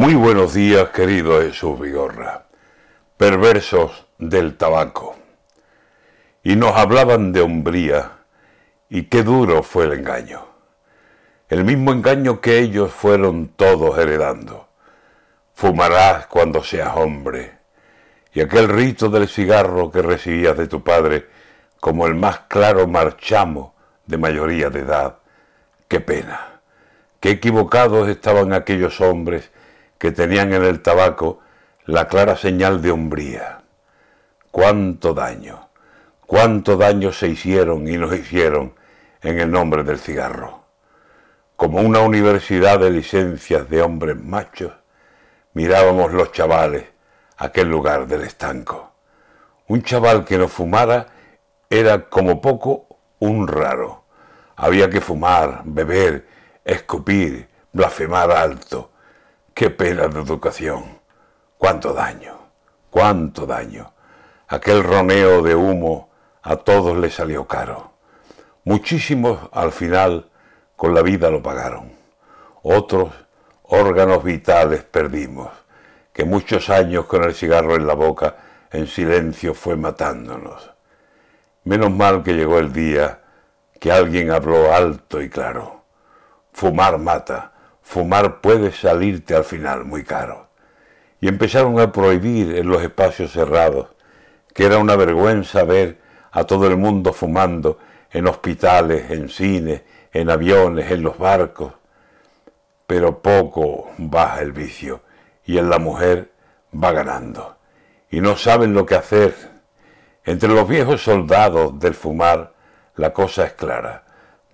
Muy buenos días, querido Jesús Vigorra, perversos del tabaco. Y nos hablaban de hombría, y qué duro fue el engaño. El mismo engaño que ellos fueron todos heredando. Fumarás cuando seas hombre. Y aquel rito del cigarro que recibías de tu padre como el más claro marchamo de mayoría de edad. Qué pena. Qué equivocados estaban aquellos hombres que tenían en el tabaco la clara señal de hombría. Cuánto daño, cuánto daño se hicieron y nos hicieron en el nombre del cigarro. Como una universidad de licencias de hombres machos, mirábamos los chavales aquel lugar del estanco. Un chaval que no fumara era como poco un raro. Había que fumar, beber, escupir, blasfemar alto, Qué pena de educación. Cuánto daño, cuánto daño. Aquel roneo de humo a todos les salió caro. Muchísimos al final con la vida lo pagaron. Otros órganos vitales perdimos, que muchos años con el cigarro en la boca en silencio fue matándonos. Menos mal que llegó el día que alguien habló alto y claro. Fumar mata fumar puede salirte al final muy caro. Y empezaron a prohibir en los espacios cerrados, que era una vergüenza ver a todo el mundo fumando en hospitales, en cines, en aviones, en los barcos. Pero poco baja el vicio y en la mujer va ganando. Y no saben lo que hacer. Entre los viejos soldados del fumar la cosa es clara.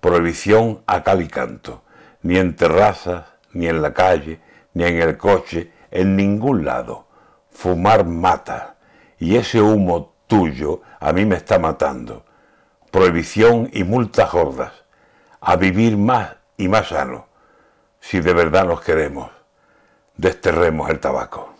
Prohibición a cal y canto ni en terrazas, ni en la calle, ni en el coche, en ningún lado. Fumar mata, y ese humo tuyo a mí me está matando. Prohibición y multas gordas. A vivir más y más sano. Si de verdad nos queremos, desterremos el tabaco.